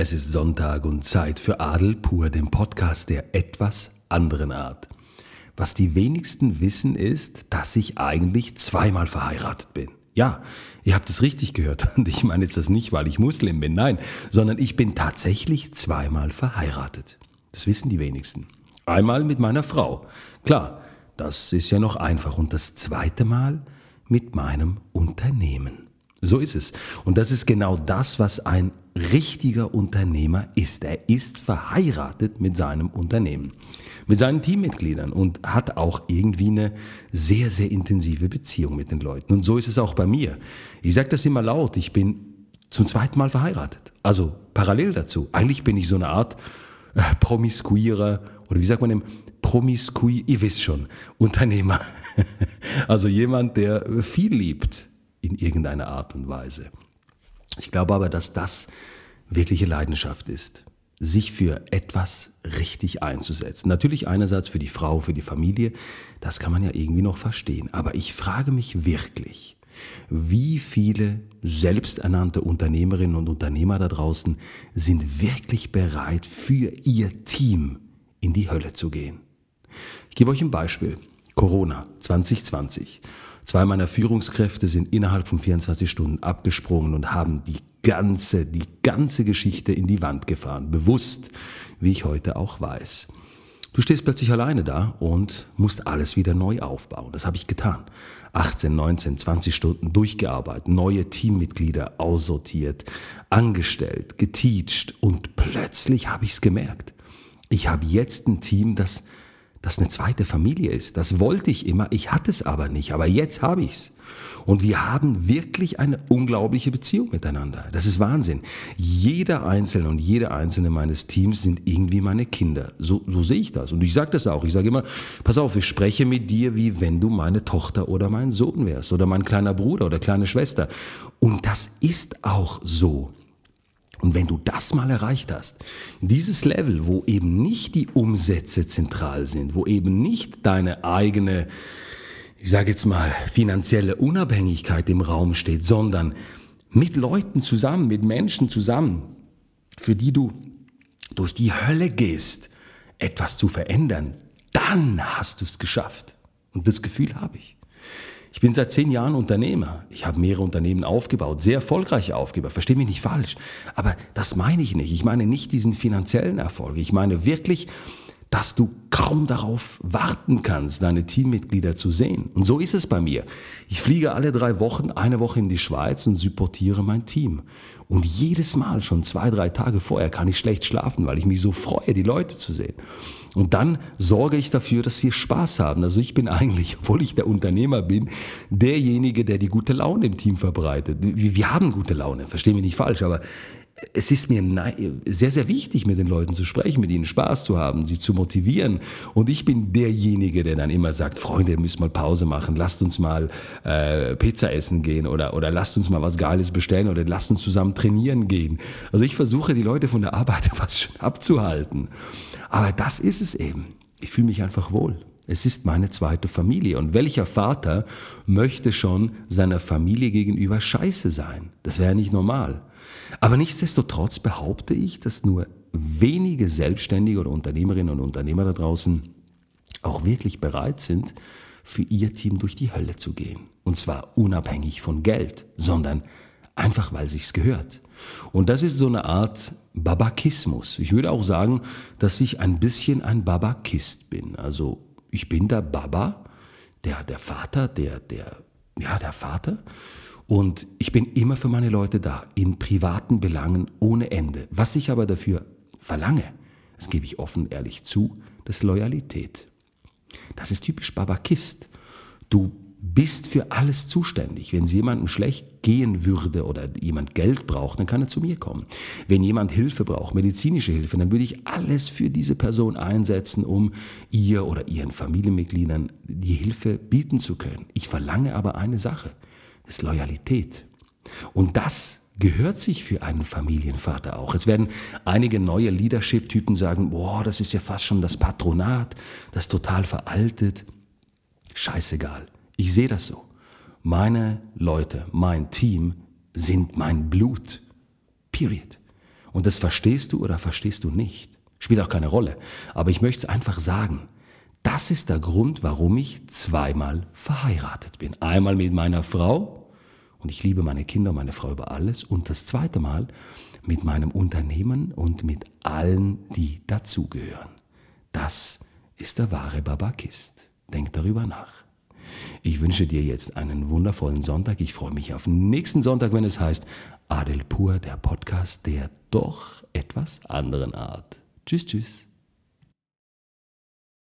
Es ist Sonntag und Zeit für Adel pur, dem Podcast der etwas anderen Art. Was die wenigsten wissen ist, dass ich eigentlich zweimal verheiratet bin. Ja, ihr habt es richtig gehört. Und ich meine jetzt das nicht, weil ich Muslim bin, nein, sondern ich bin tatsächlich zweimal verheiratet. Das wissen die wenigsten. Einmal mit meiner Frau. Klar, das ist ja noch einfach. Und das zweite Mal mit meinem Unternehmen. So ist es. Und das ist genau das, was ein richtiger Unternehmer ist. Er ist verheiratet mit seinem Unternehmen, mit seinen Teammitgliedern und hat auch irgendwie eine sehr, sehr intensive Beziehung mit den Leuten. Und so ist es auch bei mir. Ich sage das immer laut, ich bin zum zweiten Mal verheiratet. Also parallel dazu. Eigentlich bin ich so eine Art äh, promiskuierer oder wie sagt man dem, promiskui, ihr wisst schon, Unternehmer. also jemand, der viel liebt in irgendeiner Art und Weise. Ich glaube aber, dass das wirkliche Leidenschaft ist, sich für etwas richtig einzusetzen. Natürlich einerseits für die Frau, für die Familie, das kann man ja irgendwie noch verstehen. Aber ich frage mich wirklich, wie viele selbsternannte Unternehmerinnen und Unternehmer da draußen sind wirklich bereit, für ihr Team in die Hölle zu gehen. Ich gebe euch ein Beispiel. Corona 2020. Zwei meiner Führungskräfte sind innerhalb von 24 Stunden abgesprungen und haben die ganze, die ganze Geschichte in die Wand gefahren. Bewusst, wie ich heute auch weiß. Du stehst plötzlich alleine da und musst alles wieder neu aufbauen. Das habe ich getan. 18, 19, 20 Stunden durchgearbeitet, neue Teammitglieder aussortiert, angestellt, geteacht und plötzlich habe ich es gemerkt. Ich habe jetzt ein Team, das das eine zweite Familie ist. Das wollte ich immer, ich hatte es aber nicht, aber jetzt habe ich es. Und wir haben wirklich eine unglaubliche Beziehung miteinander. Das ist Wahnsinn. Jeder Einzelne und jede Einzelne meines Teams sind irgendwie meine Kinder. So, so sehe ich das. Und ich sage das auch. Ich sage immer, pass auf, ich spreche mit dir, wie wenn du meine Tochter oder mein Sohn wärst oder mein kleiner Bruder oder kleine Schwester. Und das ist auch so. Und wenn du das mal erreicht hast, dieses Level, wo eben nicht die Umsätze zentral sind, wo eben nicht deine eigene, ich sage jetzt mal, finanzielle Unabhängigkeit im Raum steht, sondern mit Leuten zusammen, mit Menschen zusammen, für die du durch die Hölle gehst, etwas zu verändern, dann hast du es geschafft. Und das Gefühl habe ich. Ich bin seit zehn Jahren Unternehmer. Ich habe mehrere Unternehmen aufgebaut, sehr erfolgreich aufgebaut. Versteh mich nicht falsch. Aber das meine ich nicht. Ich meine nicht diesen finanziellen Erfolg. Ich meine wirklich, dass du kaum darauf warten kannst, deine Teammitglieder zu sehen. Und so ist es bei mir. Ich fliege alle drei Wochen, eine Woche in die Schweiz und supportiere mein Team. Und jedes Mal, schon zwei, drei Tage vorher, kann ich schlecht schlafen, weil ich mich so freue, die Leute zu sehen. Und dann sorge ich dafür, dass wir Spaß haben. Also ich bin eigentlich, obwohl ich der Unternehmer bin, derjenige, der die gute Laune im Team verbreitet. Wir, wir haben gute Laune, verstehen mich nicht falsch, aber es ist mir sehr, sehr wichtig, mit den Leuten zu sprechen, mit ihnen Spaß zu haben, sie zu motivieren. Und ich bin derjenige, der dann immer sagt, Freunde, ihr müsst mal Pause machen, lasst uns mal äh, Pizza essen gehen oder, oder lasst uns mal was Geiles bestellen oder lasst uns zusammen trainieren gehen. Also ich versuche, die Leute von der Arbeit was abzuhalten. Aber das ist es eben. Ich fühle mich einfach wohl. Es ist meine zweite Familie. Und welcher Vater möchte schon seiner Familie gegenüber scheiße sein? Das wäre nicht normal. Aber nichtsdestotrotz behaupte ich, dass nur wenige Selbstständige oder Unternehmerinnen und Unternehmer da draußen auch wirklich bereit sind, für ihr Team durch die Hölle zu gehen. Und zwar unabhängig von Geld, sondern einfach weil sich's gehört. Und das ist so eine Art Babakismus. Ich würde auch sagen, dass ich ein bisschen ein Babakist bin. Also ich bin der Baba, der, der Vater, der, der, ja, der Vater. Und ich bin immer für meine Leute da, in privaten Belangen ohne Ende. Was ich aber dafür verlange, das gebe ich offen ehrlich zu, das Loyalität. Das ist typisch Babakist. Du bist für alles zuständig. Wenn es jemandem schlecht gehen würde oder jemand Geld braucht, dann kann er zu mir kommen. Wenn jemand Hilfe braucht, medizinische Hilfe, dann würde ich alles für diese Person einsetzen, um ihr oder ihren Familienmitgliedern die Hilfe bieten zu können. Ich verlange aber eine Sache, das ist Loyalität. Und das gehört sich für einen Familienvater auch. Es werden einige neue Leadership-Typen sagen, boah, das ist ja fast schon das Patronat, das ist total veraltet. Scheißegal. Ich sehe das so. Meine Leute, mein Team sind mein Blut. Period. Und das verstehst du oder verstehst du nicht. Spielt auch keine Rolle. Aber ich möchte es einfach sagen. Das ist der Grund, warum ich zweimal verheiratet bin. Einmal mit meiner Frau und ich liebe meine Kinder und meine Frau über alles. Und das zweite Mal mit meinem Unternehmen und mit allen, die dazugehören. Das ist der wahre Babakist. Denk darüber nach. Ich wünsche dir jetzt einen wundervollen Sonntag. Ich freue mich auf nächsten Sonntag, wenn es heißt Adel Pur, der Podcast der doch etwas anderen Art. Tschüss, tschüss.